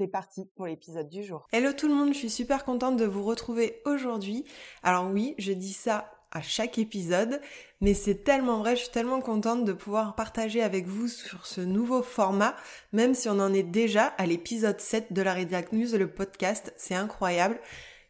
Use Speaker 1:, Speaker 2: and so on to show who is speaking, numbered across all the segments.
Speaker 1: C'est parti pour l'épisode du jour.
Speaker 2: Hello tout le monde, je suis super contente de vous retrouver aujourd'hui. Alors oui, je dis ça à chaque épisode, mais c'est tellement vrai, je suis tellement contente de pouvoir partager avec vous sur ce nouveau format, même si on en est déjà à l'épisode 7 de la Redact News, le podcast, c'est incroyable.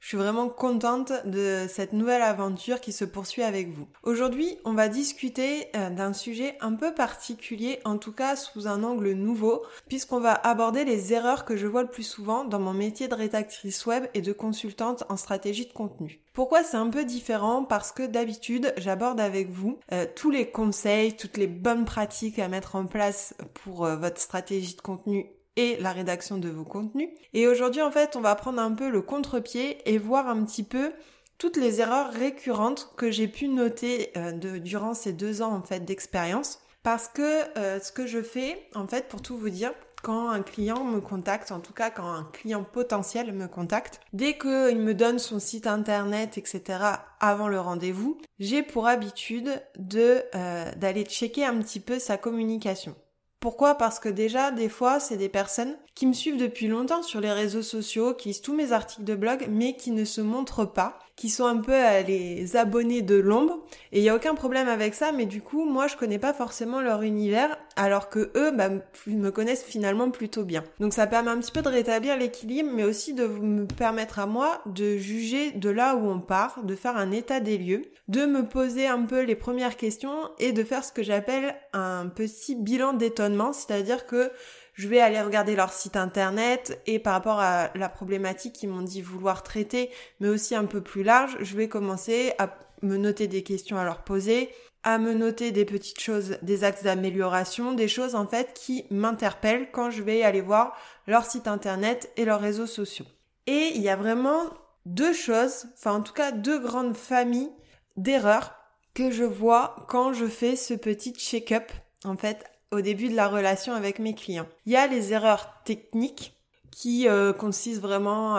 Speaker 2: Je suis vraiment contente de cette nouvelle aventure qui se poursuit avec vous. Aujourd'hui, on va discuter euh, d'un sujet un peu particulier, en tout cas sous un angle nouveau, puisqu'on va aborder les erreurs que je vois le plus souvent dans mon métier de rédactrice web et de consultante en stratégie de contenu. Pourquoi c'est un peu différent? Parce que d'habitude, j'aborde avec vous euh, tous les conseils, toutes les bonnes pratiques à mettre en place pour euh, votre stratégie de contenu et la rédaction de vos contenus. Et aujourd'hui, en fait, on va prendre un peu le contre-pied et voir un petit peu toutes les erreurs récurrentes que j'ai pu noter euh, durant ces deux ans en fait d'expérience. Parce que euh, ce que je fais, en fait, pour tout vous dire, quand un client me contacte, en tout cas quand un client potentiel me contacte, dès qu'il me donne son site internet, etc., avant le rendez-vous, j'ai pour habitude de euh, d'aller checker un petit peu sa communication. Pourquoi? Parce que déjà, des fois, c'est des personnes qui me suivent depuis longtemps sur les réseaux sociaux, qui lisent tous mes articles de blog, mais qui ne se montrent pas, qui sont un peu les abonnés de l'ombre. Et il n'y a aucun problème avec ça, mais du coup, moi, je connais pas forcément leur univers, alors que eux, bah, me connaissent finalement plutôt bien. Donc ça permet un petit peu de rétablir l'équilibre, mais aussi de me permettre à moi de juger de là où on part, de faire un état des lieux, de me poser un peu les premières questions et de faire ce que j'appelle un petit bilan d'étonnement, c'est-à-dire que je vais aller regarder leur site internet et par rapport à la problématique qu'ils m'ont dit vouloir traiter, mais aussi un peu plus large, je vais commencer à me noter des questions à leur poser, à me noter des petites choses, des axes d'amélioration, des choses en fait qui m'interpellent quand je vais aller voir leur site internet et leurs réseaux sociaux. Et il y a vraiment deux choses, enfin en tout cas deux grandes familles d'erreurs que je vois quand je fais ce petit check-up en fait au début de la relation avec mes clients. Il y a les erreurs techniques qui euh, consistent vraiment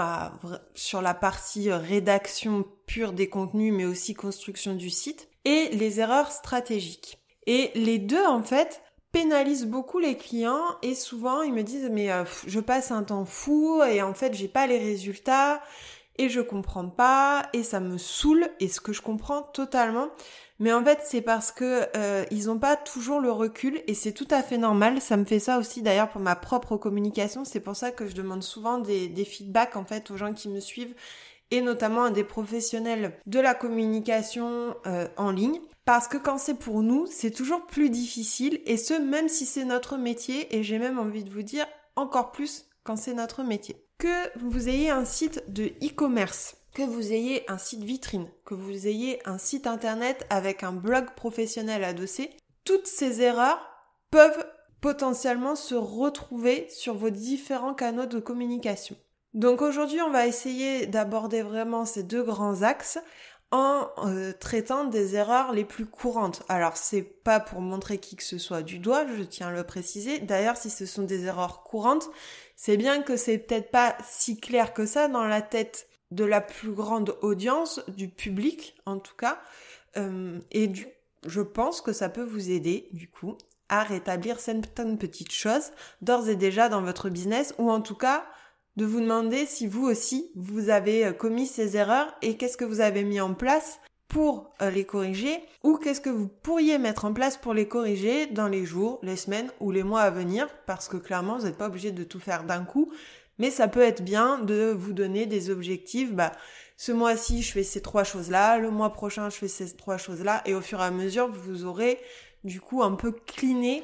Speaker 2: sur la partie euh, rédaction pure des contenus mais aussi construction du site et les erreurs stratégiques. Et les deux en fait pénalisent beaucoup les clients et souvent ils me disent mais euh, je passe un temps fou et en fait j'ai pas les résultats et je comprends pas et ça me saoule et ce que je comprends totalement. Mais en fait c'est parce que euh, ils ont pas toujours le recul et c'est tout à fait normal. Ça me fait ça aussi d'ailleurs pour ma propre communication. C'est pour ça que je demande souvent des, des feedbacks en fait aux gens qui me suivent et notamment à des professionnels de la communication euh, en ligne. Parce que quand c'est pour nous c'est toujours plus difficile et ce même si c'est notre métier et j'ai même envie de vous dire encore plus quand c'est notre métier que vous ayez un site de e-commerce, que vous ayez un site vitrine, que vous ayez un site internet avec un blog professionnel adossé, toutes ces erreurs peuvent potentiellement se retrouver sur vos différents canaux de communication. Donc aujourd'hui, on va essayer d'aborder vraiment ces deux grands axes en euh, traitant des erreurs les plus courantes. Alors c'est pas pour montrer qui que ce soit du doigt, je tiens à le préciser. D'ailleurs, si ce sont des erreurs courantes, c'est bien que c'est peut-être pas si clair que ça dans la tête de la plus grande audience, du public en tout cas. Euh, et du, je pense que ça peut vous aider du coup à rétablir certaines petites choses d'ores et déjà dans votre business ou en tout cas de vous demander si vous aussi vous avez commis ces erreurs et qu'est-ce que vous avez mis en place pour euh, les corriger ou qu'est-ce que vous pourriez mettre en place pour les corriger dans les jours, les semaines ou les mois à venir parce que clairement vous n'êtes pas obligé de tout faire d'un coup mais ça peut être bien de vous donner des objectifs bah ce mois-ci je fais ces trois choses-là, le mois prochain je fais ces trois choses-là et au fur et à mesure vous aurez du coup un peu cliné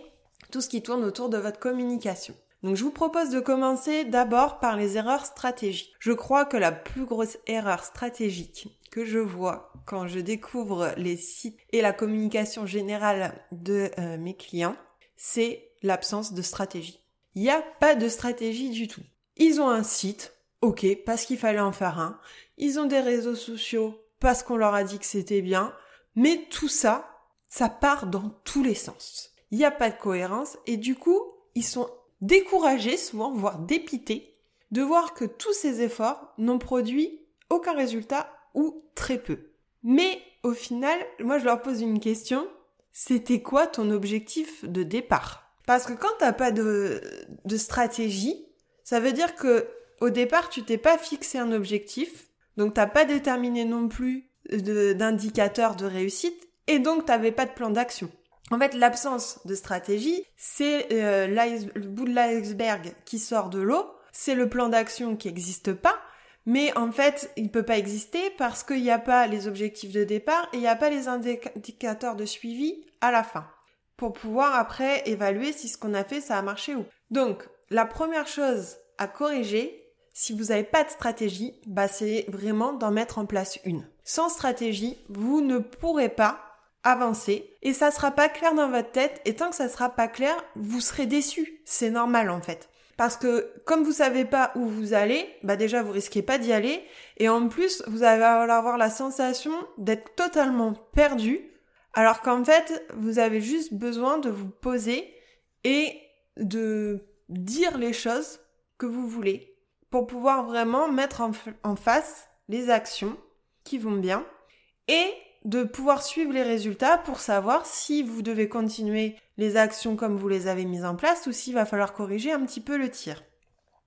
Speaker 2: tout ce qui tourne autour de votre communication. Donc je vous propose de commencer d'abord par les erreurs stratégiques. Je crois que la plus grosse erreur stratégique que je vois quand je découvre les sites et la communication générale de euh, mes clients, c'est l'absence de stratégie. Il n'y a pas de stratégie du tout. Ils ont un site, ok, parce qu'il fallait en faire un. Ils ont des réseaux sociaux parce qu'on leur a dit que c'était bien. Mais tout ça, ça part dans tous les sens. Il n'y a pas de cohérence et du coup, ils sont découragés, souvent, voire dépités, de voir que tous ces efforts n'ont produit aucun résultat ou très peu. Mais au final, moi je leur pose une question. C'était quoi ton objectif de départ? Parce que quand t'as pas de, stratégie, ça veut dire que au départ tu t'es pas fixé un objectif, donc t'as pas déterminé non plus d'indicateurs de, réussite, et donc t'avais pas de plan d'action. En fait, l'absence de stratégie, c'est euh, le bout de l'iceberg qui sort de l'eau, c'est le plan d'action qui n'existe pas, mais en fait, il ne peut pas exister parce qu'il n'y a pas les objectifs de départ et il n'y a pas les indicateurs de suivi à la fin pour pouvoir après évaluer si ce qu'on a fait ça a marché ou. Donc, la première chose à corriger, si vous n'avez pas de stratégie, bah c'est vraiment d'en mettre en place une. Sans stratégie, vous ne pourrez pas avancer et ça sera pas clair dans votre tête et tant que ça sera pas clair, vous serez déçu. C'est normal en fait. Parce que comme vous savez pas où vous allez, bah déjà vous risquez pas d'y aller. Et en plus vous allez avoir la sensation d'être totalement perdu. Alors qu'en fait vous avez juste besoin de vous poser et de dire les choses que vous voulez pour pouvoir vraiment mettre en, en face les actions qui vont bien et de pouvoir suivre les résultats pour savoir si vous devez continuer les actions comme vous les avez mises en place ou s'il va falloir corriger un petit peu le tir.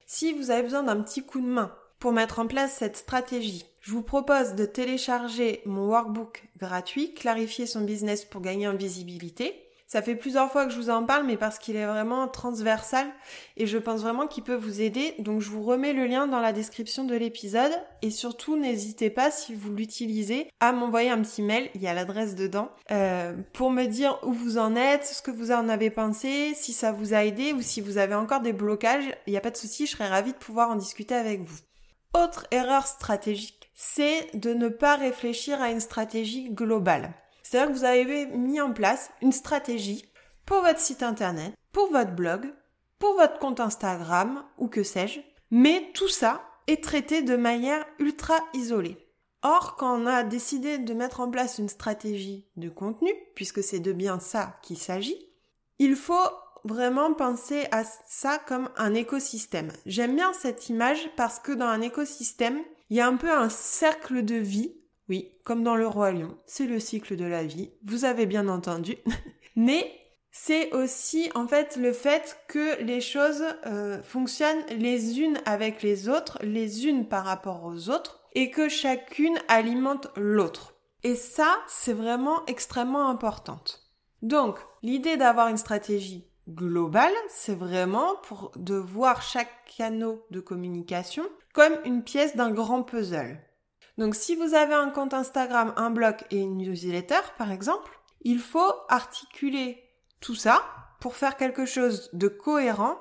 Speaker 2: Si vous avez besoin d'un petit coup de main pour mettre en place cette stratégie, je vous propose de télécharger mon workbook gratuit, clarifier son business pour gagner en visibilité. Ça fait plusieurs fois que je vous en parle, mais parce qu'il est vraiment transversal et je pense vraiment qu'il peut vous aider. Donc je vous remets le lien dans la description de l'épisode et surtout n'hésitez pas si vous l'utilisez à m'envoyer un petit mail, il y a l'adresse dedans, euh, pour me dire où vous en êtes, ce que vous en avez pensé, si ça vous a aidé ou si vous avez encore des blocages. Il n'y a pas de souci, je serais ravie de pouvoir en discuter avec vous. Autre erreur stratégique, c'est de ne pas réfléchir à une stratégie globale. C'est-à-dire que vous avez mis en place une stratégie pour votre site internet, pour votre blog, pour votre compte Instagram ou que sais-je, mais tout ça est traité de manière ultra isolée. Or, quand on a décidé de mettre en place une stratégie de contenu, puisque c'est de bien ça qu'il s'agit, il faut vraiment penser à ça comme un écosystème. J'aime bien cette image parce que dans un écosystème, il y a un peu un cercle de vie oui, comme dans le roi lion, c'est le cycle de la vie, vous avez bien entendu. Mais c'est aussi en fait le fait que les choses euh, fonctionnent les unes avec les autres, les unes par rapport aux autres, et que chacune alimente l'autre. Et ça, c'est vraiment extrêmement importante. Donc, l'idée d'avoir une stratégie globale, c'est vraiment pour de voir chaque canal de communication comme une pièce d'un grand puzzle. Donc si vous avez un compte Instagram, un blog et une newsletter, par exemple, il faut articuler tout ça pour faire quelque chose de cohérent,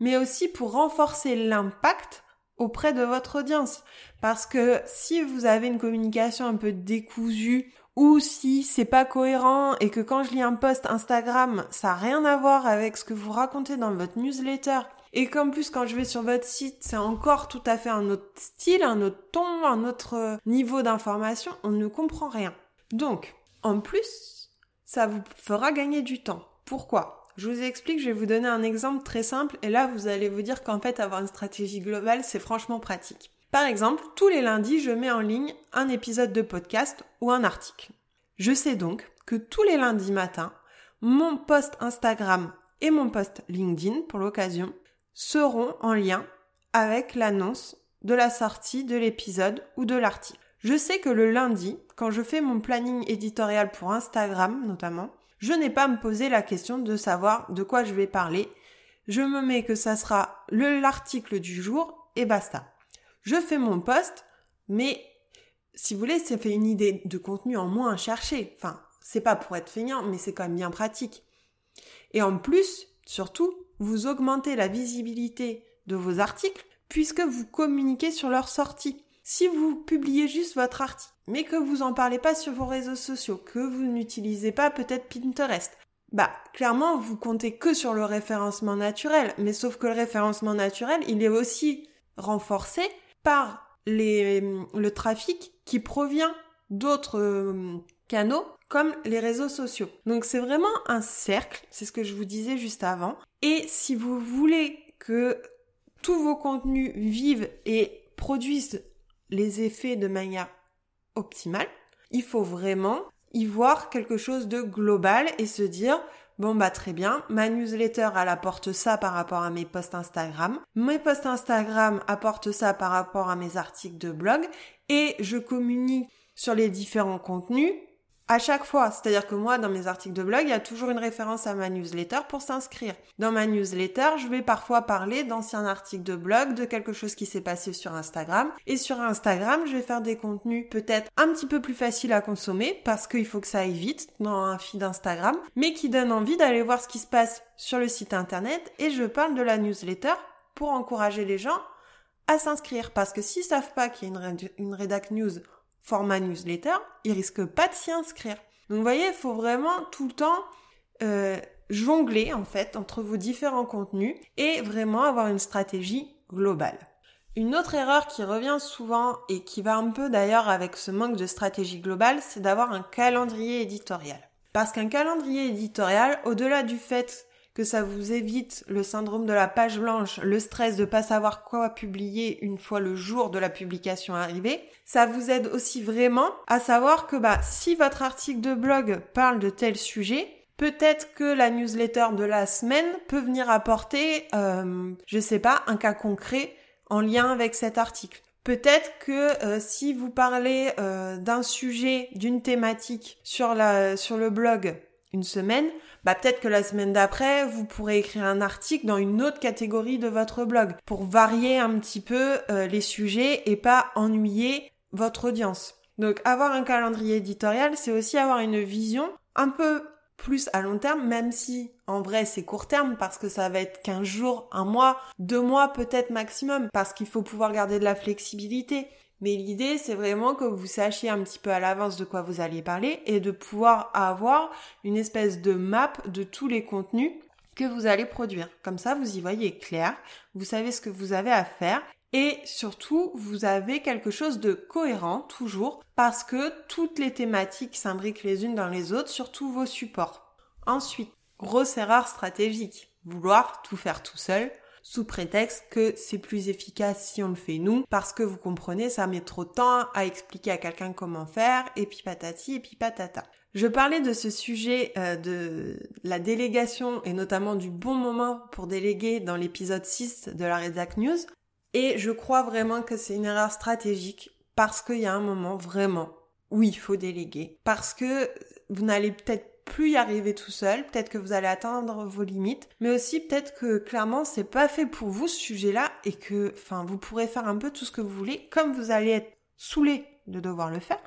Speaker 2: mais aussi pour renforcer l'impact auprès de votre audience. Parce que si vous avez une communication un peu décousue ou si c'est pas cohérent et que quand je lis un post Instagram, ça a rien à voir avec ce que vous racontez dans votre newsletter et qu'en plus quand je vais sur votre site, c'est encore tout à fait un autre style, un autre ton, un autre euh, niveau d'information, on ne comprend rien. Donc, en plus, ça vous fera gagner du temps. Pourquoi? Je vous explique, je vais vous donner un exemple très simple et là vous allez vous dire qu'en fait avoir une stratégie globale, c'est franchement pratique. Par exemple, tous les lundis, je mets en ligne un épisode de podcast ou un article. Je sais donc que tous les lundis matin, mon post Instagram et mon post LinkedIn, pour l'occasion, seront en lien avec l'annonce de la sortie de l'épisode ou de l'article. Je sais que le lundi, quand je fais mon planning éditorial pour Instagram notamment, je n'ai pas à me poser la question de savoir de quoi je vais parler. Je me mets que ça sera l'article du jour et basta. Je fais mon post, mais si vous voulez, ça fait une idée de contenu en moins à chercher. Enfin, c'est pas pour être feignant, mais c'est quand même bien pratique. Et en plus, surtout, vous augmentez la visibilité de vos articles puisque vous communiquez sur leur sortie. Si vous publiez juste votre article, mais que vous en parlez pas sur vos réseaux sociaux, que vous n'utilisez pas peut-être Pinterest, bah, clairement, vous comptez que sur le référencement naturel. Mais sauf que le référencement naturel, il est aussi renforcé par les, le trafic qui provient d'autres euh, canaux comme les réseaux sociaux. Donc c'est vraiment un cercle, c'est ce que je vous disais juste avant. Et si vous voulez que tous vos contenus vivent et produisent les effets de manière optimale, il faut vraiment y voir quelque chose de global et se dire Bon bah très bien, ma newsletter elle apporte ça par rapport à mes posts Instagram, mes posts Instagram apportent ça par rapport à mes articles de blog et je communique sur les différents contenus à chaque fois. C'est-à-dire que moi, dans mes articles de blog, il y a toujours une référence à ma newsletter pour s'inscrire. Dans ma newsletter, je vais parfois parler d'anciens articles de blog, de quelque chose qui s'est passé sur Instagram. Et sur Instagram, je vais faire des contenus peut-être un petit peu plus faciles à consommer parce qu'il faut que ça aille vite dans un feed Instagram, mais qui donnent envie d'aller voir ce qui se passe sur le site internet. Et je parle de la newsletter pour encourager les gens à s'inscrire. Parce que s'ils savent pas qu'il y a une, une rédac news format newsletter, ils risquent pas de s'y inscrire. Donc vous voyez, il faut vraiment tout le temps euh, jongler en fait entre vos différents contenus et vraiment avoir une stratégie globale. Une autre erreur qui revient souvent et qui va un peu d'ailleurs avec ce manque de stratégie globale, c'est d'avoir un calendrier éditorial. Parce qu'un calendrier éditorial, au-delà du fait que ça vous évite le syndrome de la page blanche, le stress de pas savoir quoi publier une fois le jour de la publication arrivé. Ça vous aide aussi vraiment à savoir que bah si votre article de blog parle de tel sujet, peut-être que la newsletter de la semaine peut venir apporter, euh, je sais pas, un cas concret en lien avec cet article. Peut-être que euh, si vous parlez euh, d'un sujet, d'une thématique sur la sur le blog une semaine, bah peut-être que la semaine d'après, vous pourrez écrire un article dans une autre catégorie de votre blog pour varier un petit peu euh, les sujets et pas ennuyer votre audience. Donc avoir un calendrier éditorial, c'est aussi avoir une vision un peu plus à long terme, même si en vrai c'est court terme parce que ça va être 15 jours, un mois, deux mois peut-être maximum parce qu'il faut pouvoir garder de la flexibilité. Mais l'idée, c'est vraiment que vous sachiez un petit peu à l'avance de quoi vous allez parler et de pouvoir avoir une espèce de map de tous les contenus que vous allez produire. Comme ça, vous y voyez clair, vous savez ce que vous avez à faire et surtout, vous avez quelque chose de cohérent toujours parce que toutes les thématiques s'imbriquent les unes dans les autres, surtout vos supports. Ensuite, grosse erreur stratégique, vouloir tout faire tout seul sous prétexte que c'est plus efficace si on le fait nous, parce que vous comprenez, ça met trop de temps à expliquer à quelqu'un comment faire, et puis patati, et puis patata. Je parlais de ce sujet euh, de la délégation et notamment du bon moment pour déléguer dans l'épisode 6 de la Redac News. Et je crois vraiment que c'est une erreur stratégique parce qu'il y a un moment vraiment où il faut déléguer. Parce que vous n'allez peut-être plus y arriver tout seul, peut-être que vous allez atteindre vos limites, mais aussi peut-être que clairement c'est pas fait pour vous ce sujet-là et que enfin vous pourrez faire un peu tout ce que vous voulez comme vous allez être saoulé de devoir le faire.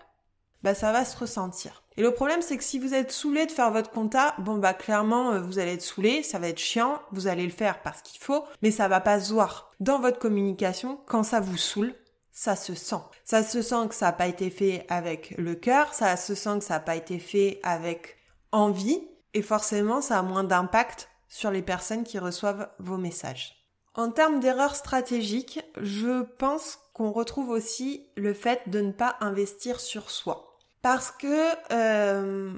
Speaker 2: Bah ça va se ressentir. Et le problème c'est que si vous êtes saoulé de faire votre compta, bon bah clairement euh, vous allez être saoulé, ça va être chiant, vous allez le faire parce qu'il faut, mais ça va pas se voir dans votre communication quand ça vous saoule, ça se sent. Ça se sent que ça n'a pas été fait avec le cœur, ça se sent que ça n'a pas été fait avec envie et forcément ça a moins d'impact sur les personnes qui reçoivent vos messages. En termes d'erreurs stratégiques, je pense qu'on retrouve aussi le fait de ne pas investir sur soi. Parce que, euh,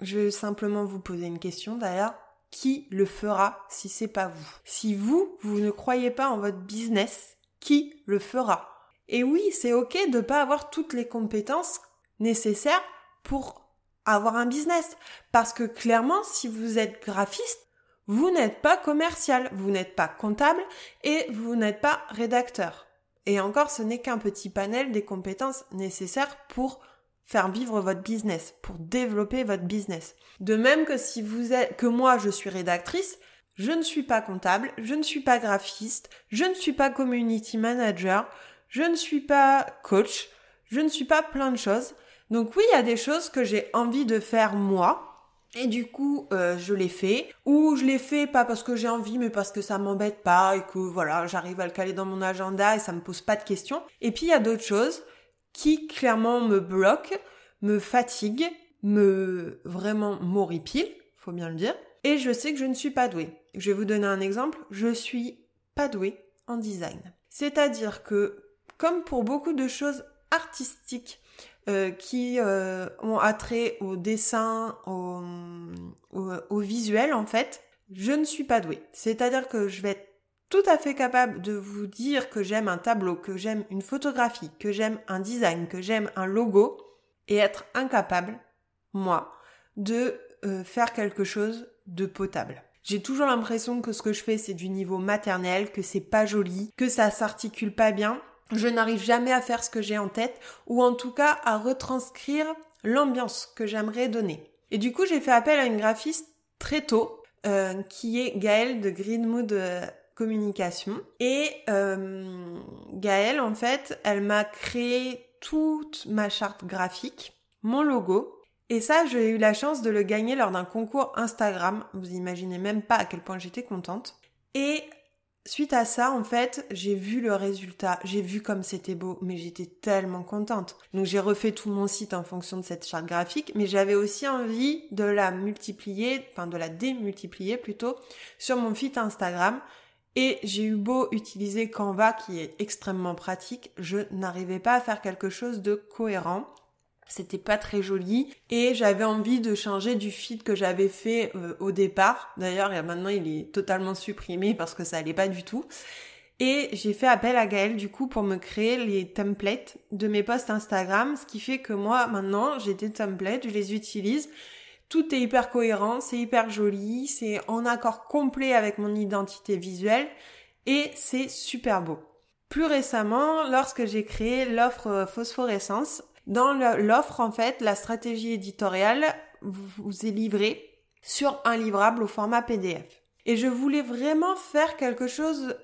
Speaker 2: je vais simplement vous poser une question d'ailleurs, qui le fera si c'est pas vous? Si vous, vous ne croyez pas en votre business, qui le fera? Et oui, c'est ok de ne pas avoir toutes les compétences nécessaires pour avoir un business. Parce que clairement, si vous êtes graphiste, vous n'êtes pas commercial, vous n'êtes pas comptable et vous n'êtes pas rédacteur. Et encore, ce n'est qu'un petit panel des compétences nécessaires pour faire vivre votre business, pour développer votre business. De même que si vous êtes, que moi je suis rédactrice, je ne suis pas comptable, je ne suis pas graphiste, je ne suis pas community manager, je ne suis pas coach, je ne suis pas plein de choses. Donc oui, il y a des choses que j'ai envie de faire moi. Et du coup, euh, je l'ai fait. Ou je l'ai fait pas parce que j'ai envie, mais parce que ça m'embête pas et que voilà, j'arrive à le caler dans mon agenda et ça me pose pas de questions. Et puis il y a d'autres choses qui clairement me bloquent, me fatiguent, me vraiment m'horripilent, faut bien le dire. Et je sais que je ne suis pas douée. Je vais vous donner un exemple. Je suis pas douée en design. C'est-à-dire que comme pour beaucoup de choses artistiques euh, qui euh, ont attrait au dessin, au, au, au, visuel en fait, je ne suis pas douée. C'est-à-dire que je vais être tout à fait capable de vous dire que j'aime un tableau, que j'aime une photographie, que j'aime un design, que j'aime un logo, et être incapable, moi, de euh, faire quelque chose de potable. J'ai toujours l'impression que ce que je fais c'est du niveau maternel, que c'est pas joli, que ça s'articule pas bien. Je n'arrive jamais à faire ce que j'ai en tête, ou en tout cas à retranscrire l'ambiance que j'aimerais donner. Et du coup, j'ai fait appel à une graphiste très tôt, euh, qui est Gaëlle de Greenwood euh, Communication. Et euh, Gaëlle, en fait, elle m'a créé toute ma charte graphique, mon logo, et ça, j'ai eu la chance de le gagner lors d'un concours Instagram. Vous imaginez même pas à quel point j'étais contente. Et suite à ça, en fait, j'ai vu le résultat, j'ai vu comme c'était beau, mais j'étais tellement contente. Donc j'ai refait tout mon site en fonction de cette charte graphique, mais j'avais aussi envie de la multiplier, enfin de la démultiplier plutôt, sur mon feed Instagram. Et j'ai eu beau utiliser Canva, qui est extrêmement pratique, je n'arrivais pas à faire quelque chose de cohérent. C'était pas très joli et j'avais envie de changer du feed que j'avais fait euh, au départ. D'ailleurs, maintenant il est totalement supprimé parce que ça allait pas du tout. Et j'ai fait appel à Gaëlle du coup pour me créer les templates de mes posts Instagram, ce qui fait que moi maintenant j'ai des templates, je les utilise. Tout est hyper cohérent, c'est hyper joli, c'est en accord complet avec mon identité visuelle et c'est super beau. Plus récemment, lorsque j'ai créé l'offre euh, phosphorescence, dans l'offre, en fait, la stratégie éditoriale vous est livrée sur un livrable au format PDF. Et je voulais vraiment faire quelque chose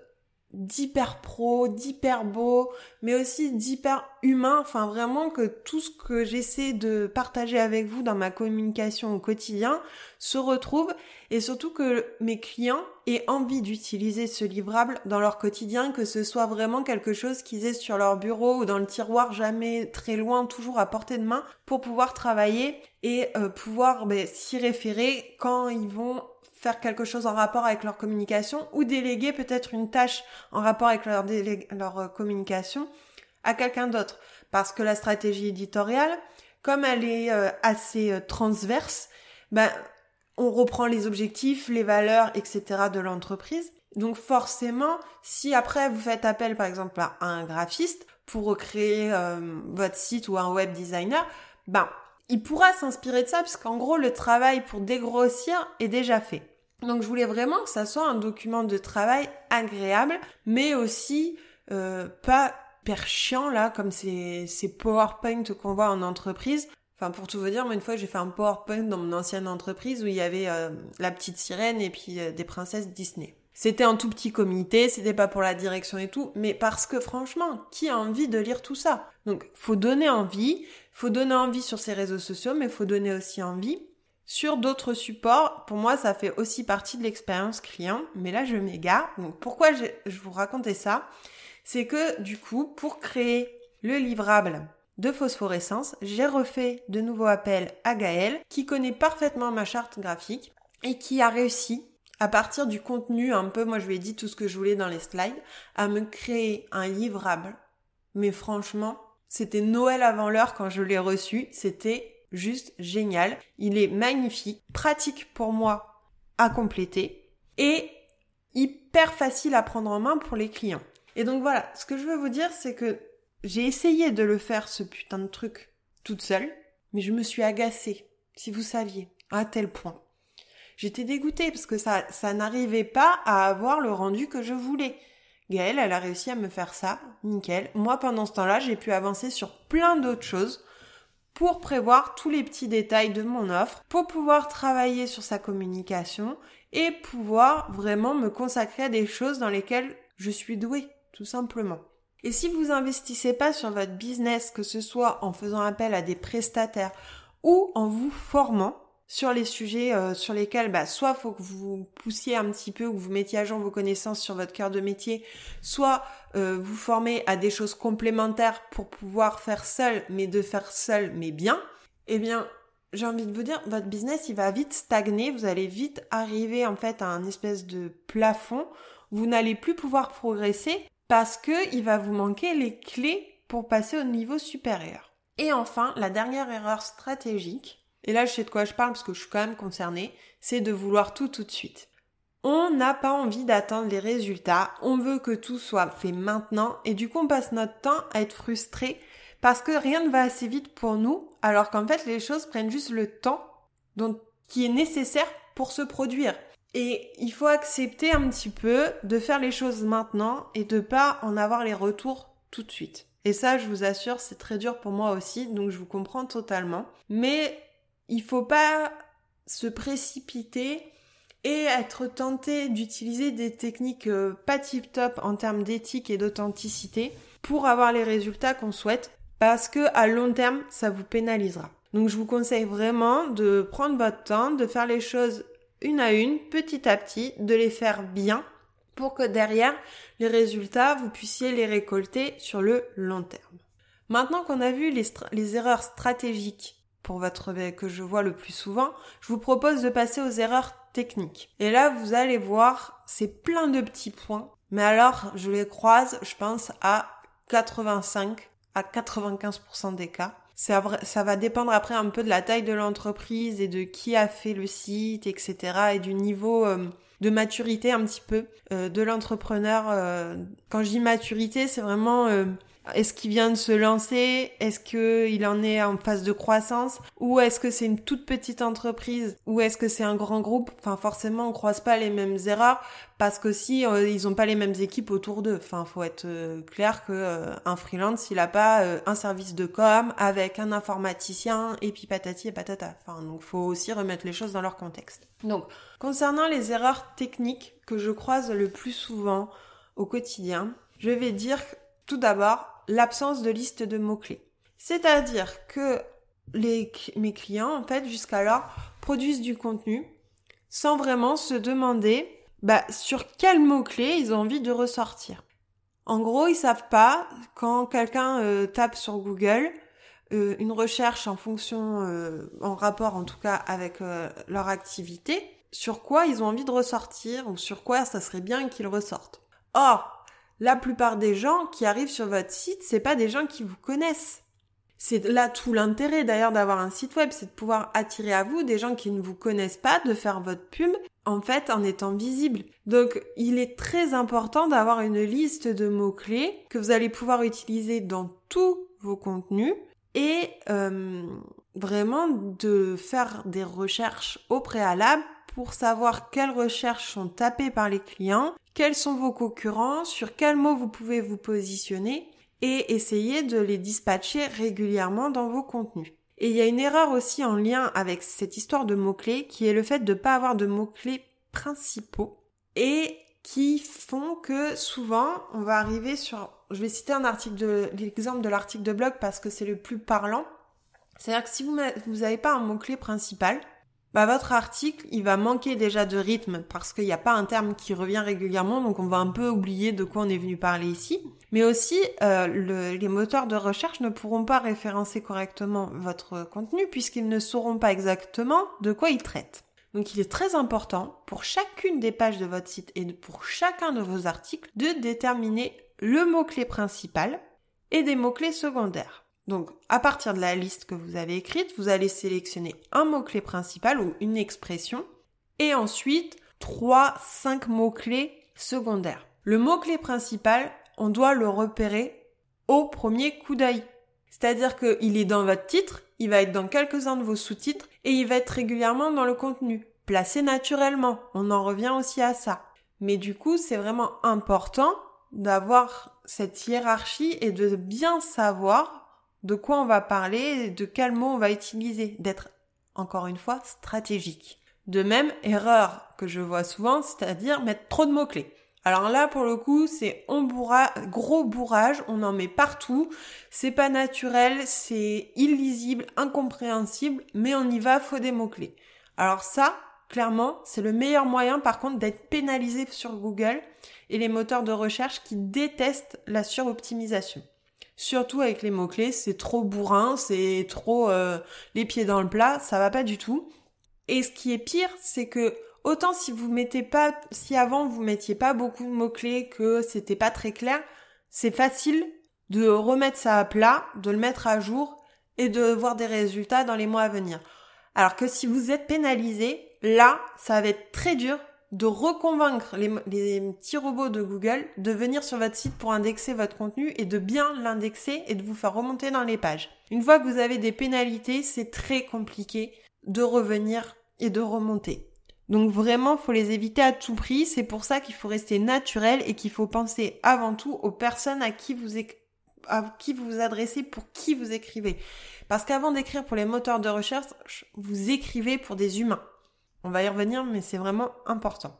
Speaker 2: d'hyper pro, d'hyper beau, mais aussi d'hyper humain. Enfin, vraiment que tout ce que j'essaie de partager avec vous dans ma communication au quotidien se retrouve et surtout que mes clients aient envie d'utiliser ce livrable dans leur quotidien, que ce soit vraiment quelque chose qu'ils aient sur leur bureau ou dans le tiroir, jamais très loin, toujours à portée de main, pour pouvoir travailler et euh, pouvoir ben, s'y référer quand ils vont faire quelque chose en rapport avec leur communication ou déléguer peut-être une tâche en rapport avec leur, euh, communication à quelqu'un d'autre. Parce que la stratégie éditoriale, comme elle est euh, assez transverse, ben, on reprend les objectifs, les valeurs, etc. de l'entreprise. Donc forcément, si après vous faites appel par exemple à un graphiste pour recréer votre site ou un web designer, ben il pourra s'inspirer de ça puisqu'en gros le travail pour dégrossir est déjà fait. Donc je voulais vraiment que ça soit un document de travail agréable, mais aussi euh, pas hyper chiant là, comme ces, ces PowerPoint qu'on voit en entreprise. Enfin pour tout vous dire, moi une fois j'ai fait un PowerPoint dans mon ancienne entreprise où il y avait euh, la petite sirène et puis euh, des princesses Disney. C'était un tout petit comité, c'était pas pour la direction et tout, mais parce que franchement, qui a envie de lire tout ça? Donc faut donner envie, faut donner envie sur ses réseaux sociaux, mais faut donner aussi envie sur d'autres supports, pour moi, ça fait aussi partie de l'expérience client, mais là, je m'égare. Donc, pourquoi je, vous racontais ça? C'est que, du coup, pour créer le livrable de phosphorescence, j'ai refait de nouveaux appels à Gaël, qui connaît parfaitement ma charte graphique et qui a réussi, à partir du contenu un peu, moi je lui ai dit tout ce que je voulais dans les slides, à me créer un livrable. Mais franchement, c'était Noël avant l'heure quand je l'ai reçu, c'était juste génial. Il est magnifique, pratique pour moi à compléter et hyper facile à prendre en main pour les clients. Et donc voilà, ce que je veux vous dire, c'est que j'ai essayé de le faire, ce putain de truc, toute seule, mais je me suis agacée, si vous saviez, à tel point. J'étais dégoûtée parce que ça, ça n'arrivait pas à avoir le rendu que je voulais. Gaëlle, elle a réussi à me faire ça, nickel. Moi, pendant ce temps-là, j'ai pu avancer sur plein d'autres choses pour prévoir tous les petits détails de mon offre, pour pouvoir travailler sur sa communication et pouvoir vraiment me consacrer à des choses dans lesquelles je suis douée, tout simplement. Et si vous investissez pas sur votre business, que ce soit en faisant appel à des prestataires ou en vous formant, sur les sujets euh, sur lesquels bah, soit faut que vous poussiez un petit peu ou que vous mettiez à jour vos connaissances sur votre cœur de métier, soit euh, vous formez à des choses complémentaires pour pouvoir faire seul, mais de faire seul mais bien, eh bien j'ai envie de vous dire, votre business il va vite stagner, vous allez vite arriver en fait à un espèce de plafond, vous n'allez plus pouvoir progresser parce que il va vous manquer les clés pour passer au niveau supérieur. Et enfin, la dernière erreur stratégique, et là je sais de quoi je parle parce que je suis quand même concernée, c'est de vouloir tout tout de suite. On n'a pas envie d'attendre les résultats, on veut que tout soit fait maintenant et du coup on passe notre temps à être frustré parce que rien ne va assez vite pour nous alors qu'en fait les choses prennent juste le temps qui est nécessaire pour se produire. Et il faut accepter un petit peu de faire les choses maintenant et de pas en avoir les retours tout de suite. Et ça, je vous assure, c'est très dur pour moi aussi, donc je vous comprends totalement. Mais il faut pas se précipiter et être tenté d'utiliser des techniques euh, pas tip top en termes d'éthique et d'authenticité pour avoir les résultats qu'on souhaite parce que à long terme, ça vous pénalisera. Donc je vous conseille vraiment de prendre votre temps, de faire les choses une à une, petit à petit, de les faire bien pour que derrière, les résultats, vous puissiez les récolter sur le long terme. Maintenant qu'on a vu les, erreurs stratégiques pour votre que je vois le plus souvent, je vous propose de passer aux erreurs techniques. Et là, vous allez voir, c'est plein de petits points, mais alors je les croise, je pense, à 85 à 95% des cas. Ça, va dépendre après un peu de la taille de l'entreprise et de qui a fait le site, etc. et du niveau euh, de maturité un petit peu euh, de l'entrepreneur. Euh, quand je dis maturité, c'est vraiment est-ce qu'il vient de se lancer? Est-ce qu'il en est en phase de croissance? Ou est-ce que c'est une toute petite entreprise? Ou est-ce que c'est un grand groupe? Enfin, forcément, on croise pas les mêmes erreurs parce qu'aussi, euh, ils ont pas les mêmes équipes autour d'eux. Enfin, faut être euh, clair que euh, un freelance, il a pas un service de com avec un informaticien et puis patati et patata. Enfin, donc faut aussi remettre les choses dans leur contexte. Donc, concernant les erreurs techniques que je croise le plus souvent au quotidien, je vais dire tout d'abord l'absence de liste de mots-clés. C'est-à-dire que les, mes clients, en fait, jusqu'alors, produisent du contenu sans vraiment se demander bah, sur quels mots-clés ils ont envie de ressortir. En gros, ils savent pas quand quelqu'un euh, tape sur Google euh, une recherche en fonction, euh, en rapport en tout cas avec leur activité, sur quoi ils ont envie de ressortir ou sur quoi ça serait bien qu'ils ressortent. Or, la plupart des gens qui arrivent sur votre site, c'est pas des gens qui vous connaissent. C'est là tout l'intérêt d'ailleurs d'avoir un site web, c'est de pouvoir attirer à vous des gens qui ne vous connaissent pas, de faire votre pub en fait en étant visible. Donc il est très important d'avoir une liste de mots-clés que vous allez pouvoir utiliser dans tous vos contenus et euh, vraiment de faire des recherches au préalable pour savoir quelles recherches sont tapées par les clients, quels sont vos concurrents, sur quels mots vous pouvez vous positionner et essayer de les dispatcher régulièrement dans vos contenus. Et il y a une erreur aussi en lien avec cette histoire de mots-clés qui est le fait de ne pas avoir de mots-clés principaux et qui font que souvent on va arriver sur je vais citer un article de l'exemple de l'article de blog parce que c'est le plus parlant. C'est-à-dire que si vous n'avez pas un mot-clé principal, bah votre article, il va manquer déjà de rythme parce qu'il n'y a pas un terme qui revient régulièrement, donc on va un peu oublier de quoi on est venu parler ici. Mais aussi, euh, les moteurs de recherche ne pourront pas référencer correctement votre contenu puisqu'ils ne sauront pas exactement de quoi ils traitent. Donc il est très important pour chacune des pages de votre site et pour chacun de vos articles de déterminer le mot-clé principal et des mots-clés secondaires. Donc, à partir de la liste que vous avez écrite, vous allez sélectionner un mot-clé principal ou une expression et ensuite trois, cinq mots-clés secondaires. Le mot-clé principal, on doit le repérer au premier coup d'œil. C'est-à-dire qu'il est dans votre titre, il va être dans quelques-uns de vos sous-titres et il va être régulièrement dans le contenu. Placé naturellement. On en revient aussi à ça. Mais du coup, c'est vraiment important d'avoir cette hiérarchie et de bien savoir de quoi on va parler, de quels mots on va utiliser, d'être encore une fois stratégique. De même, erreur que je vois souvent, c'est-à-dire mettre trop de mots-clés. Alors là, pour le coup, c'est gros bourrage, on en met partout, c'est pas naturel, c'est illisible, incompréhensible, mais on y va, faut des mots-clés. Alors ça, clairement, c'est le meilleur moyen par contre d'être pénalisé sur Google et les moteurs de recherche qui détestent la suroptimisation. Surtout avec les mots-clés, c'est trop bourrin, c'est trop euh, les pieds dans le plat, ça va pas du tout. Et ce qui est pire, c'est que autant si vous mettez pas, si avant vous mettiez pas beaucoup de mots-clés, que c'était pas très clair, c'est facile de remettre ça à plat, de le mettre à jour et de voir des résultats dans les mois à venir. Alors que si vous êtes pénalisé, là, ça va être très dur de reconvaincre les, petits robots de Google de venir sur votre site pour indexer votre contenu et de bien l'indexer et de vous faire remonter dans les pages. Une fois que vous avez des pénalités, c'est très compliqué de revenir et de remonter. Donc vraiment, faut les éviter à tout prix. C'est pour ça qu'il faut rester naturel et qu'il faut penser avant tout aux personnes à qui vous à qui vous vous adressez, pour qui vous écrivez. Parce qu'avant d'écrire pour les moteurs de recherche, vous écrivez pour des humains. On va y revenir, mais c'est vraiment important.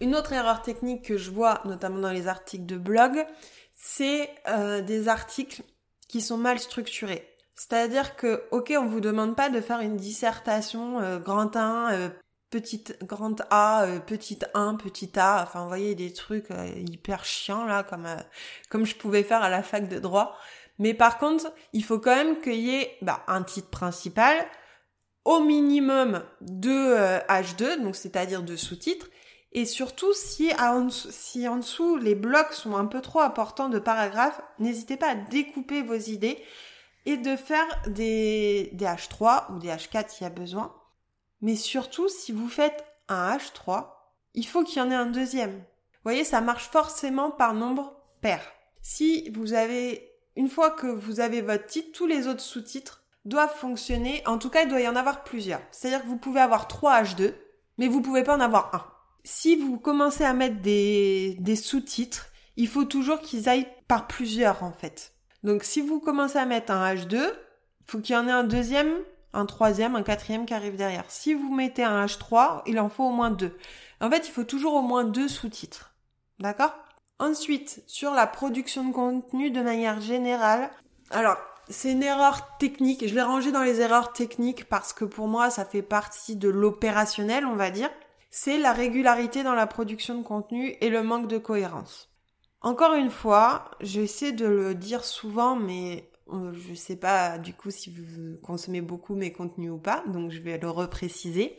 Speaker 2: Une autre erreur technique que je vois, notamment dans les articles de blog, c'est euh, des articles qui sont mal structurés. C'est-à-dire que, ok, on vous demande pas de faire une dissertation euh, grand 1, euh, petite grande A, euh, petite 1, petit A, enfin vous voyez des trucs hyper chiants là, comme comme je pouvais faire à la fac de droit. Mais par contre, il faut quand même qu'il y ait bah, un titre principal, au minimum deux H2, donc c'est-à-dire deux sous-titres, et surtout si, en, si en dessous les blocs sont un peu trop importants de paragraphes, n'hésitez pas à découper vos idées et de faire des, des H3 ou des H4 s'il y a besoin. Mais surtout, si vous faites un H3, il faut qu'il y en ait un deuxième. Voyez, ça marche forcément par nombre pair. Si vous avez, une fois que vous avez votre titre, tous les autres sous-titres doivent fonctionner. En tout cas, il doit y en avoir plusieurs. C'est-à-dire que vous pouvez avoir 3 H2, mais vous pouvez pas en avoir un. Si vous commencez à mettre des, sous-titres, il faut toujours qu'ils aillent par plusieurs, en fait. Donc si vous commencez à mettre un H2, faut qu'il y en ait un deuxième, un troisième, un quatrième qui arrive derrière. Si vous mettez un H3, il en faut au moins deux. En fait, il faut toujours au moins deux sous-titres. D'accord? Ensuite, sur la production de contenu de manière générale, alors c'est une erreur technique. Je l'ai rangé dans les erreurs techniques parce que pour moi, ça fait partie de l'opérationnel, on va dire. C'est la régularité dans la production de contenu et le manque de cohérence. Encore une fois, j'essaie de le dire souvent, mais euh, je sais pas du coup si vous consommez beaucoup mes contenus ou pas, donc je vais le repréciser.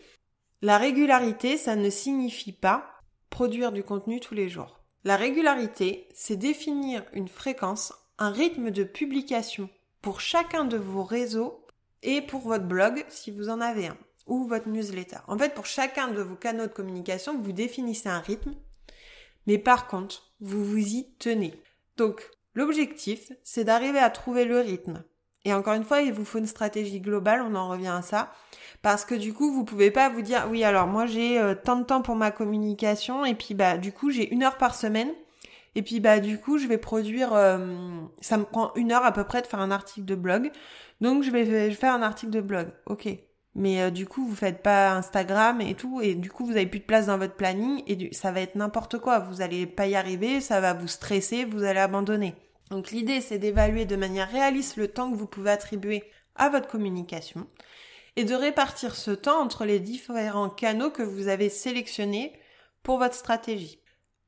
Speaker 2: La régularité, ça ne signifie pas produire du contenu tous les jours. La régularité, c'est définir une fréquence, un rythme de publication pour chacun de vos réseaux et pour votre blog si vous en avez un ou votre newsletter. En fait, pour chacun de vos canaux de communication, vous définissez un rythme mais par contre, vous vous y tenez. Donc, l'objectif, c'est d'arriver à trouver le rythme. Et encore une fois, il vous faut une stratégie globale, on en revient à ça. Parce que du coup, vous pouvez pas vous dire, oui, alors moi j'ai euh, tant de temps pour ma communication, et puis bah du coup j'ai une heure par semaine, et puis bah du coup je vais produire, euh, ça me prend une heure à peu près de faire un article de blog, donc je vais, faire un article de blog. Ok, mais euh, du coup, vous faites pas Instagram et tout, et du coup, vous avez plus de place dans votre planning, et ça va être n'importe quoi. Vous allez pas y arriver, ça va vous stresser, vous allez abandonner. Donc l'idée, c'est d'évaluer de manière réaliste le temps que vous pouvez attribuer à votre communication, et de répartir ce temps entre les différents canaux que vous avez sélectionnés pour votre stratégie.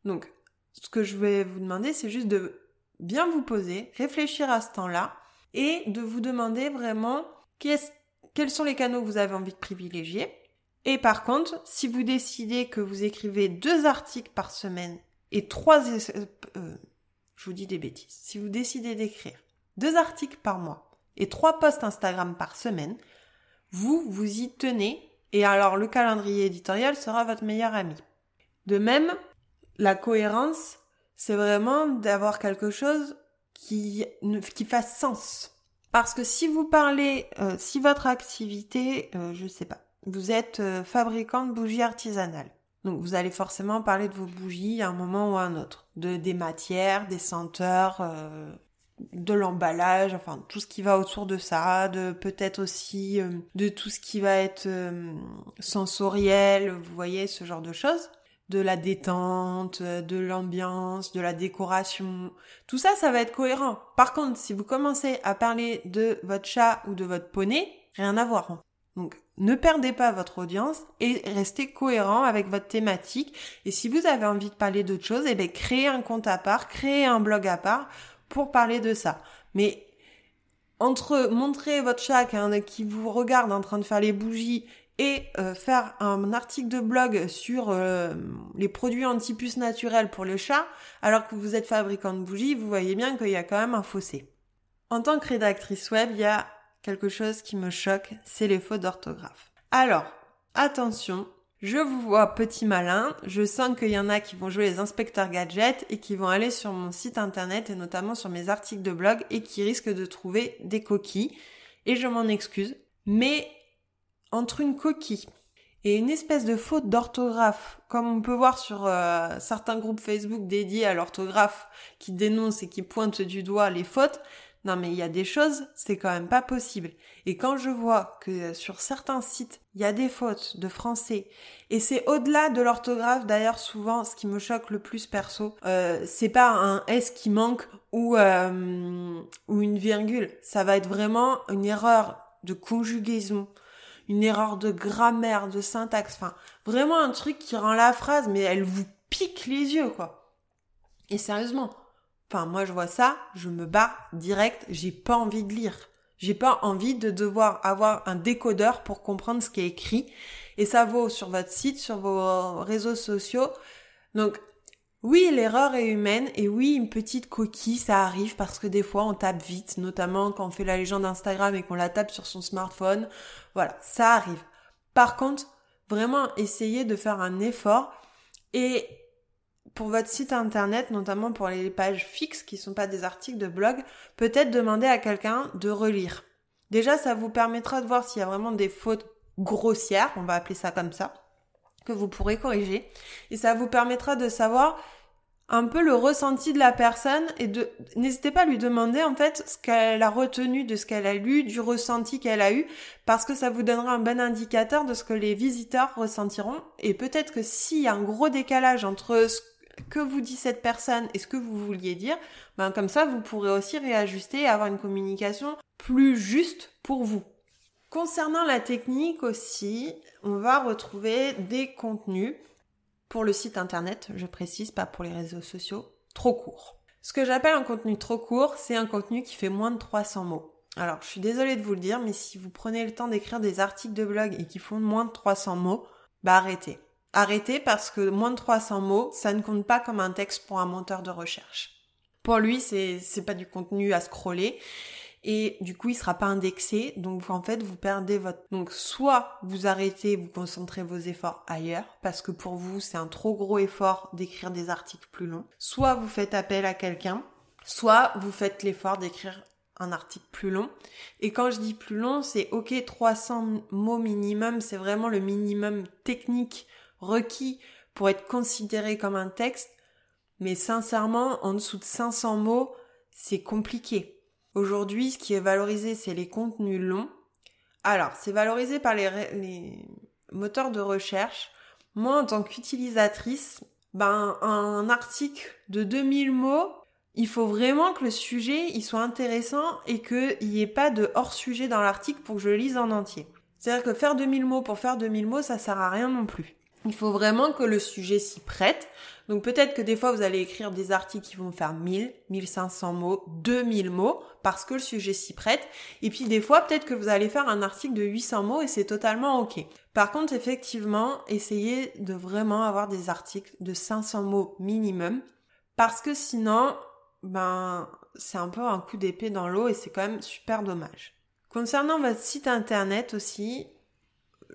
Speaker 2: Donc, ce que je vais vous demander, c'est juste de bien vous poser, réfléchir à ce temps-là, et de vous demander vraiment quels sont les canaux que vous avez envie de privilégier. Et par contre, si vous décidez que vous écrivez deux articles par semaine et trois... Euh, je vous dis des bêtises. Si vous décidez d'écrire deux articles par mois et trois posts Instagram par semaine, vous vous y tenez et alors le calendrier éditorial sera votre meilleur ami. De même, la cohérence, c'est vraiment d'avoir quelque chose qui, qui fasse sens. Parce que si vous parlez, euh, si votre activité, euh, je sais pas, vous êtes euh, fabricant de bougies artisanales. Donc vous allez forcément parler de vos bougies à un moment ou à un autre, de des matières, des senteurs, euh, de l'emballage, enfin tout ce qui va autour de ça, de peut-être aussi de tout ce qui va être sensoriel, vous voyez ce genre de choses de la détente, de l'ambiance, de la décoration. Tout ça, ça va être cohérent. Par contre, si vous commencez à parler de votre chat ou de votre poney, rien à voir. Donc, ne perdez pas votre audience et restez cohérent avec votre thématique. Et si vous avez envie de parler d'autre chose, eh bien, créez un compte à part, créez un blog à part pour parler de ça. Mais entre montrer votre chat qui vous regarde en train de faire les bougies et euh, faire un article de blog sur euh, les produits anti-puces naturels pour le chat, alors que vous êtes fabricant de bougies, vous voyez bien qu'il y a quand même un fossé. En tant que rédactrice web, il y a quelque chose qui me choque, c'est les fautes d'orthographe. Alors, attention, je vous vois petit malin, je sens qu'il y en a qui vont jouer les inspecteurs gadgets et qui vont aller sur mon site internet et notamment sur mes articles de blog et qui risquent de trouver des coquilles. Et je m'en excuse. Mais entre une coquille et une espèce de faute d'orthographe, comme on peut voir sur euh, certains groupes Facebook dédiés à l'orthographe qui dénoncent et qui pointent du doigt les fautes, non mais il y a des choses, c'est quand même pas possible. Et quand je vois que sur certains sites, il y a des fautes de français, et c'est au-delà de l'orthographe, d'ailleurs souvent ce qui me choque le plus perso, euh, c'est pas un S qui manque ou, euh, ou une virgule, ça va être vraiment une erreur de conjugaison, une erreur de grammaire, de syntaxe, enfin vraiment un truc qui rend la phrase, mais elle vous pique les yeux quoi. Et sérieusement, Enfin, moi, je vois ça, je me bats direct, j'ai pas envie de lire. J'ai pas envie de devoir avoir un décodeur pour comprendre ce qui est écrit. Et ça vaut sur votre site, sur vos réseaux sociaux. Donc, oui, l'erreur est humaine et oui, une petite coquille, ça arrive parce que des fois on tape vite, notamment quand on fait la légende d'Instagram et qu'on la tape sur son smartphone. Voilà, ça arrive. Par contre, vraiment essayez de faire un effort et pour votre site internet, notamment pour les pages fixes qui ne sont pas des articles de blog, peut-être demander à quelqu'un de relire. Déjà, ça vous permettra de voir s'il y a vraiment des fautes grossières, on va appeler ça comme ça, que vous pourrez corriger. Et ça vous permettra de savoir un peu le ressenti de la personne et de n'hésitez pas à lui demander en fait ce qu'elle a retenu de ce qu'elle a lu, du ressenti qu'elle a eu parce que ça vous donnera un bon indicateur de ce que les visiteurs ressentiront et peut-être que s'il y a un gros décalage entre ce que vous dit cette personne et ce que vous vouliez dire, ben comme ça vous pourrez aussi réajuster et avoir une communication plus juste pour vous. Concernant la technique aussi, on va retrouver des contenus pour le site internet, je précise, pas pour les réseaux sociaux, trop courts. Ce que j'appelle un contenu trop court, c'est un contenu qui fait moins de 300 mots. Alors, je suis désolée de vous le dire, mais si vous prenez le temps d'écrire des articles de blog et qui font moins de 300 mots, bah arrêtez. Arrêtez parce que moins de 300 mots, ça ne compte pas comme un texte pour un moteur de recherche. Pour lui, c'est pas du contenu à scroller. Et du coup, il sera pas indexé. Donc, en fait, vous perdez votre, donc, soit vous arrêtez, vous concentrez vos efforts ailleurs, parce que pour vous, c'est un trop gros effort d'écrire des articles plus longs. Soit vous faites appel à quelqu'un, soit vous faites l'effort d'écrire un article plus long. Et quand je dis plus long, c'est ok 300 mots minimum, c'est vraiment le minimum technique requis pour être considéré comme un texte, mais sincèrement, en dessous de 500 mots, c'est compliqué. Aujourd'hui, ce qui est valorisé, c'est les contenus longs. Alors, c'est valorisé par les, moteurs de recherche. Moi, en tant qu'utilisatrice, ben, un article de 2000 mots, il faut vraiment que le sujet, il soit intéressant et qu'il n'y ait pas de hors-sujet dans l'article pour que je le lise en entier. C'est-à-dire que faire 2000 mots pour faire 2000 mots, ça sert à rien non plus. Il faut vraiment que le sujet s'y prête. Donc peut-être que des fois vous allez écrire des articles qui vont faire 1000, 1500 mots, 2000 mots parce que le sujet s'y prête. Et puis des fois peut-être que vous allez faire un article de 800 mots et c'est totalement ok. Par contre effectivement, essayez de vraiment avoir des articles de 500 mots minimum parce que sinon, ben c'est un peu un coup d'épée dans l'eau et c'est quand même super dommage. Concernant votre site internet aussi,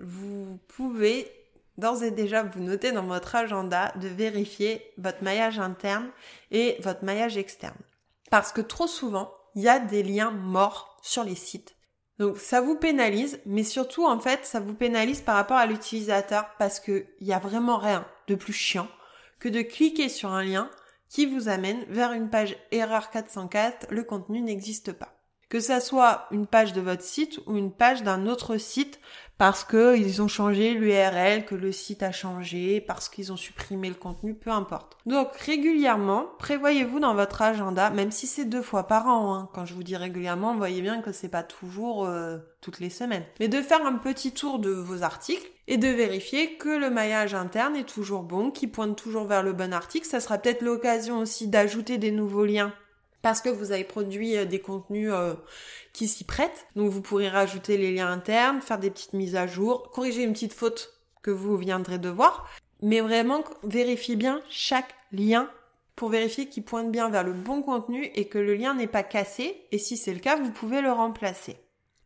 Speaker 2: vous pouvez d'ores et déjà vous notez dans votre agenda de vérifier votre maillage interne et votre maillage externe. Parce que trop souvent, il y a des liens morts sur les sites. Donc ça vous pénalise, mais surtout en fait, ça vous pénalise par rapport à l'utilisateur parce qu'il n'y a vraiment rien de plus chiant que de cliquer sur un lien qui vous amène vers une page erreur 404, le contenu n'existe pas. Que ça soit une page de votre site ou une page d'un autre site parce qu'ils ont changé l'URL, que le site a changé, parce qu'ils ont supprimé le contenu, peu importe. Donc régulièrement, prévoyez-vous dans votre agenda, même si c'est deux fois par an. Hein. Quand je vous dis régulièrement, voyez bien que c'est pas toujours euh, toutes les semaines. Mais de faire un petit tour de vos articles et de vérifier que le maillage interne est toujours bon, qui pointe toujours vers le bon article. Ça sera peut-être l'occasion aussi d'ajouter des nouveaux liens parce que vous avez produit euh, des contenus euh, qui s'y prêtent. Donc vous pourrez rajouter les liens internes, faire des petites mises à jour, corriger une petite faute que vous viendrez de voir. Mais vraiment, vérifiez bien chaque lien pour vérifier qu'il pointe bien vers le bon contenu et que le lien n'est pas cassé. Et si c'est le cas, vous pouvez le remplacer.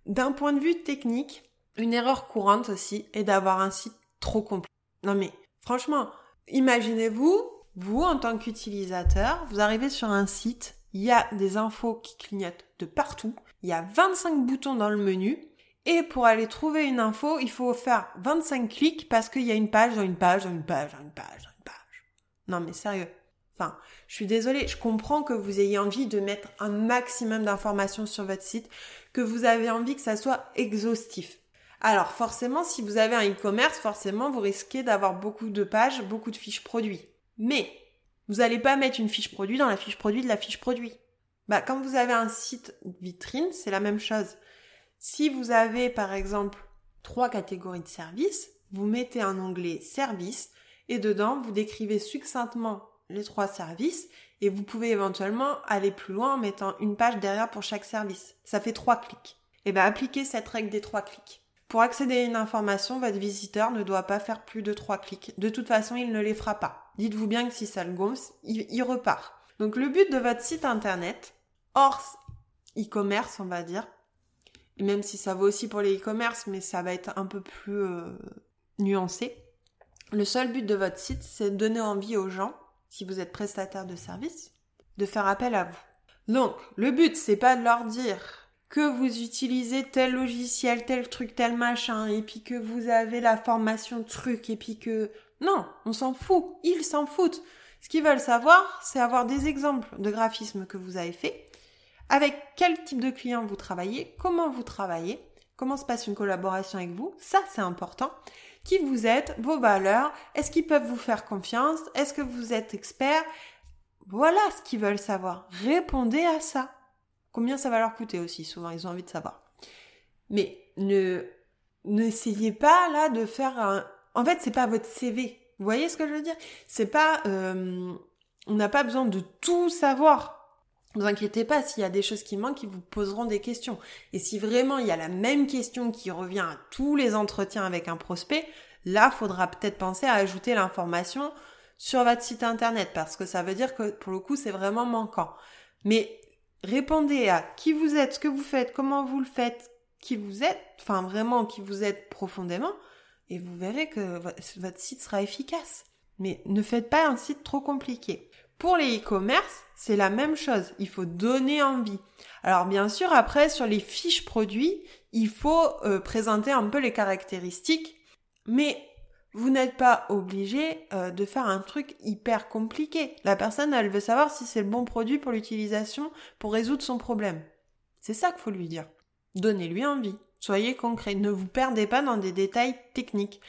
Speaker 2: D'un point de vue technique, une erreur courante aussi est d'avoir un site trop complet. Non mais franchement, imaginez-vous, vous en tant qu'utilisateur, vous arrivez sur un site, il y a des infos qui clignotent de partout, il y a 25 boutons dans le menu, et pour aller trouver une info, il faut faire 25 clics parce qu'il y a une page dans une page dans une page dans une page dans une page. Non mais sérieux. Enfin, je suis désolée, je comprends que vous ayez envie de mettre un maximum d'informations sur votre site, que vous avez envie que ça soit exhaustif. Alors forcément, si vous avez un e-commerce, forcément, vous risquez d'avoir beaucoup de pages, beaucoup de fiches produits. Mais vous n'allez pas mettre une fiche produit dans la fiche produit de la fiche produit. Bah, quand vous avez un site vitrine, c'est la même chose. Si vous avez, par exemple, trois catégories de services, vous mettez un onglet service et dedans, vous décrivez succinctement les trois services et vous pouvez éventuellement aller plus loin en mettant une page derrière pour chaque service. Ça fait trois clics. Et eh bien, appliquez cette règle des trois clics. Pour accéder à une information, votre visiteur ne doit pas faire plus de trois clics. De toute façon, il ne les fera pas. Dites-vous bien que si ça le gonfle, il, repart. Donc le but de votre site internet, hors e-commerce, on va dire, même si ça vaut aussi pour les e-commerce, mais ça va être un peu plus euh, nuancé, le seul but de votre site, c'est de donner envie aux gens, si vous êtes prestataire de service, de faire appel à vous. Donc, le but, c'est pas de leur dire que vous utilisez tel logiciel, tel truc, tel machin, et puis que vous avez la formation truc, et puis que... Non, on s'en fout, ils s'en foutent. Ce qu'ils veulent savoir, c'est avoir des exemples de graphismes que vous avez fait, avec quel type de client vous travaillez, comment vous travaillez, comment se passe une collaboration avec vous, ça c'est important, qui vous êtes, vos valeurs, est-ce qu'ils peuvent vous faire confiance, est-ce que vous êtes expert, voilà ce qu'ils veulent savoir. Répondez à ça. Combien ça va leur coûter aussi, souvent, ils ont envie de savoir. Mais ne, n'essayez pas là de faire un... En fait, c'est pas votre CV. Vous voyez ce que je veux dire? C'est pas... Euh, on n'a pas besoin de tout savoir. Ne vous inquiétez pas, s'il y a des choses qui manquent, ils vous poseront des questions. Et si vraiment il y a la même question qui revient à tous les entretiens avec un prospect, là, faudra peut-être penser à ajouter l'information sur votre site internet parce que ça veut dire que pour le coup, c'est vraiment manquant. Mais répondez à qui vous êtes, ce que vous faites, comment vous le faites, qui vous êtes, enfin vraiment qui vous êtes profondément, et vous verrez que votre site sera efficace. Mais ne faites pas un site trop compliqué. Pour les e-commerce, c'est la même chose. Il faut donner envie. Alors bien sûr, après, sur les fiches produits, il faut euh, présenter un peu les caractéristiques, mais vous n'êtes pas obligé euh, de faire un truc hyper compliqué. La personne, elle veut savoir si c'est le bon produit pour l'utilisation, pour résoudre son problème. C'est ça qu'il faut lui dire. Donnez-lui envie. Soyez concret. Ne vous perdez pas dans des détails techniques.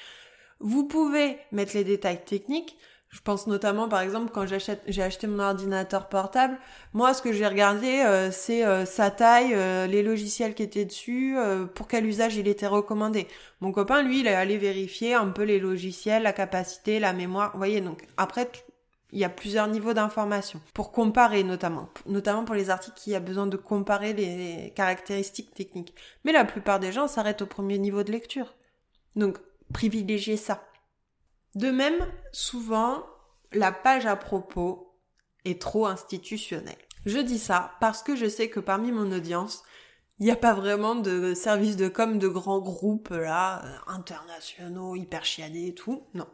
Speaker 2: Vous pouvez mettre les détails techniques, je pense notamment, par exemple, quand j'ai acheté mon ordinateur portable, moi, ce que j'ai regardé, euh, c'est euh, sa taille, euh, les logiciels qui étaient dessus, pour quel usage il était recommandé. Mon copain, lui, il est allé vérifier un peu les logiciels, la capacité, la mémoire. Vous voyez, donc après, il y a plusieurs niveaux d'information pour comparer notamment, notamment pour les articles qui a besoin de comparer les caractéristiques techniques. Mais la plupart des gens s'arrêtent au premier niveau de lecture. Donc, privilégiez ça. De même, souvent, la page à propos est trop institutionnelle. Je dis ça parce que je sais que parmi mon audience, il n'y a pas vraiment de services de com de grands groupes là, euh, internationaux, hyper chiadés et tout. Non.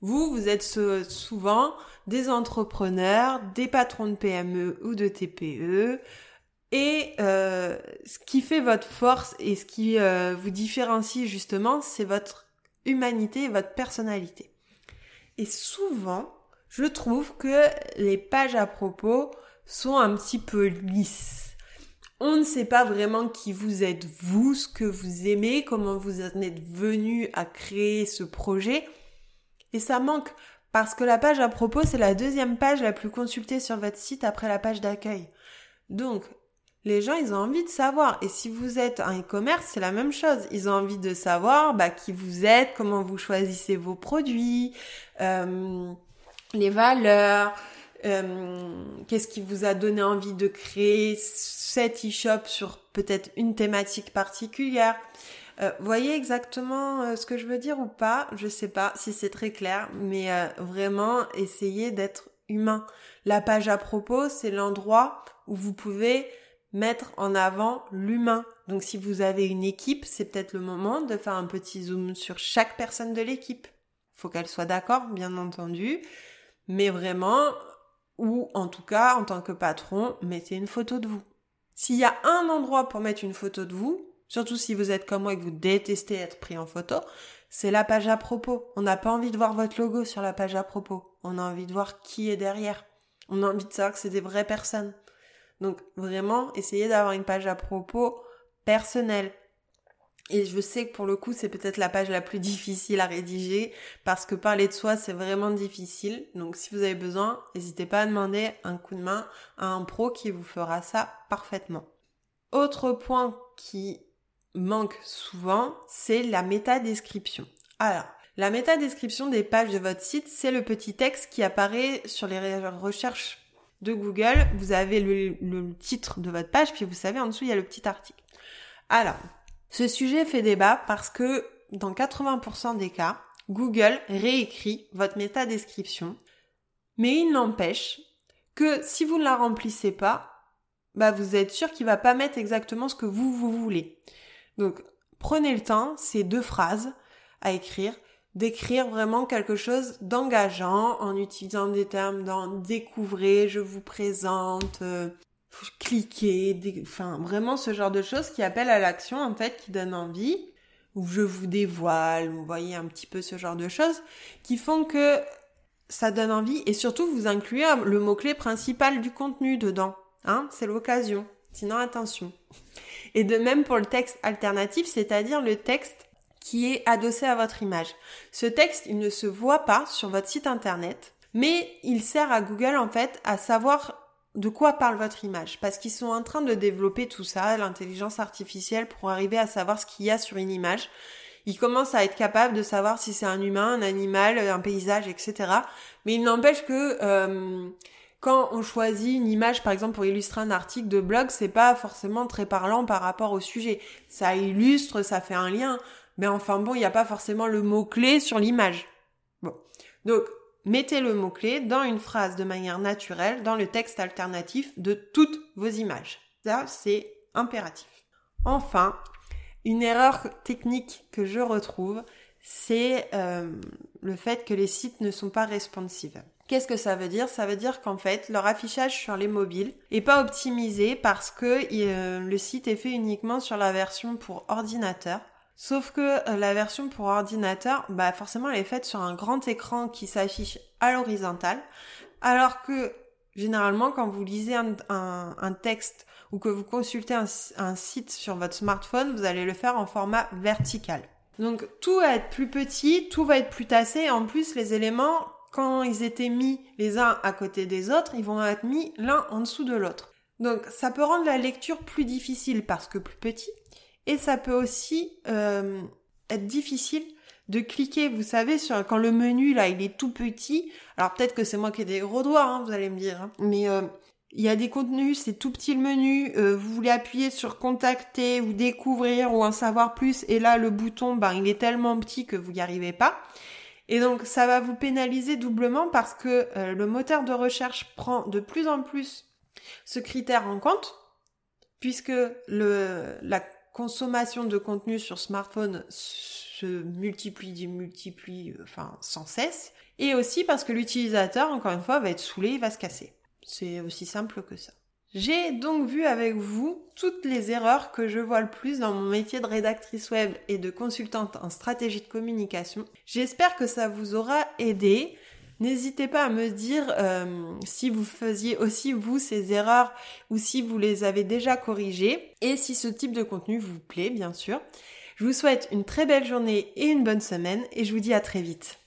Speaker 2: Vous, vous êtes souvent des entrepreneurs, des patrons de PME ou de TPE. Et euh, ce qui fait votre force et ce qui euh, vous différencie justement, c'est votre humanité et votre personnalité. Et souvent, je trouve que les pages à propos sont un petit peu lisses. On ne sait pas vraiment qui vous êtes vous, ce que vous aimez, comment vous en êtes venu à créer ce projet. Et ça manque parce que la page à propos, c'est la deuxième page la plus consultée sur votre site après la page d'accueil. Donc, les gens, ils ont envie de savoir. Et si vous êtes un e-commerce, c'est la même chose. Ils ont envie de savoir bah, qui vous êtes, comment vous choisissez vos produits, euh, les valeurs, euh, qu'est-ce qui vous a donné envie de créer cet e-shop sur peut-être une thématique particulière. Euh, voyez exactement ce que je veux dire ou pas Je sais pas si c'est très clair, mais vraiment essayez d'être humain. La page à propos, c'est l'endroit où vous pouvez mettre en avant l'humain. Donc si vous avez une équipe, c'est peut-être le moment de faire un petit zoom sur chaque personne de l'équipe. Faut qu'elle soit d'accord, bien entendu, mais vraiment, ou en tout cas, en tant que patron, mettez une photo de vous. S'il y a un endroit pour mettre une photo de vous, surtout si vous êtes comme moi et que vous détestez être pris en photo, c'est la page à propos. On n'a pas envie de voir votre logo sur la page à propos. On a envie de voir qui est derrière. On a envie de savoir que c'est des vraies personnes. Donc vraiment, essayez d'avoir une page à propos personnelle. Et je sais que pour le coup, c'est peut-être la page la plus difficile à rédiger parce que parler de soi, c'est vraiment difficile. Donc si vous avez besoin, n'hésitez pas à demander un coup de main à un pro qui vous fera ça parfaitement. Autre point qui manque souvent, c'est la métadescription. Alors, la métadescription des pages de votre site, c'est le petit texte qui apparaît sur les recherches de Google. Vous avez le, titre de votre page, puis vous savez, en dessous, il y a le petit article. Alors, ce sujet fait débat parce que dans 80% des cas, Google réécrit votre métadescription, mais il n'empêche que si vous ne la remplissez pas, bah vous êtes sûr qu'il va pas mettre exactement ce que vous vous voulez. Donc prenez le temps, ces deux phrases à écrire, d'écrire vraiment quelque chose d'engageant en utilisant des termes dans découvrez, je vous présente, euh, cliquer, enfin vraiment ce genre de choses qui appellent à l'action en fait, qui donnent envie, ou je vous dévoile, vous voyez un petit peu ce genre de choses, qui font que ça donne envie et surtout vous incluez le mot-clé principal du contenu dedans. Hein, c'est l'occasion. Sinon attention. Et de même pour le texte alternatif, c'est-à-dire le texte qui est adossé à votre image. Ce texte, il ne se voit pas sur votre site internet, mais il sert à Google en fait à savoir de quoi parle votre image Parce qu'ils sont en train de développer tout ça, l'intelligence artificielle, pour arriver à savoir ce qu'il y a sur une image. Ils commencent à être capables de savoir si c'est un humain, un animal, un paysage, etc. Mais il n'empêche que euh, quand on choisit une image, par exemple, pour illustrer un article de blog, c'est pas forcément très parlant par rapport au sujet. Ça illustre, ça fait un lien. Mais enfin bon, il n'y a pas forcément le mot-clé sur l'image. Bon. Donc, Mettez le mot-clé dans une phrase de manière naturelle dans le texte alternatif de toutes vos images. Ça, c'est impératif. Enfin, une erreur technique que je retrouve, c'est euh, le fait que les sites ne sont pas responsives. Qu'est-ce que ça veut dire? Ça veut dire qu'en fait, leur affichage sur les mobiles est pas optimisé parce que euh, le site est fait uniquement sur la version pour ordinateur. Sauf que euh, la version pour ordinateur, bah forcément elle est faite sur un grand écran qui s'affiche à l'horizontale, alors que généralement quand vous lisez un, texte ou que vous consultez un, un, site sur votre smartphone, vous allez le faire en format vertical. Donc tout va être plus petit, tout va être plus tassé, en plus les éléments, quand ils étaient mis les uns à côté des autres, ils vont être mis l'un en dessous de l'autre. Donc ça peut rendre la lecture plus difficile parce que plus petit, et ça peut aussi euh, être difficile de cliquer, vous savez, quand le menu là il est tout petit. Alors peut-être que c'est moi qui ai des gros doigts, hein, vous allez me dire. Hein. Mais euh, il y a des contenus, c'est tout petit le menu. Euh, vous voulez appuyer sur contacter ou découvrir ou en savoir plus, et là le bouton, ben il est tellement petit que vous n'y arrivez pas. Et donc ça va vous pénaliser doublement parce que le moteur de recherche prend de plus en plus ce critère en compte, puisque la consommation de contenu sur smartphone se multiplie, multiplie, euh, enfin sans cesse, et aussi parce que l'utilisateur, encore une fois, va être saoulé, il va se casser. C'est aussi simple que ça. J'ai donc vu avec vous toutes les erreurs que je vois le plus dans mon métier de rédactrice web et de consultante en stratégie de communication. J'espère que ça vous aura aidé. N'hésitez pas à me dire euh, si vous faisiez aussi vous ces erreurs ou si vous les avez déjà corrigées et si ce type de contenu vous plaît bien sûr. Je vous souhaite une très belle journée et une bonne semaine et je vous dis à très vite.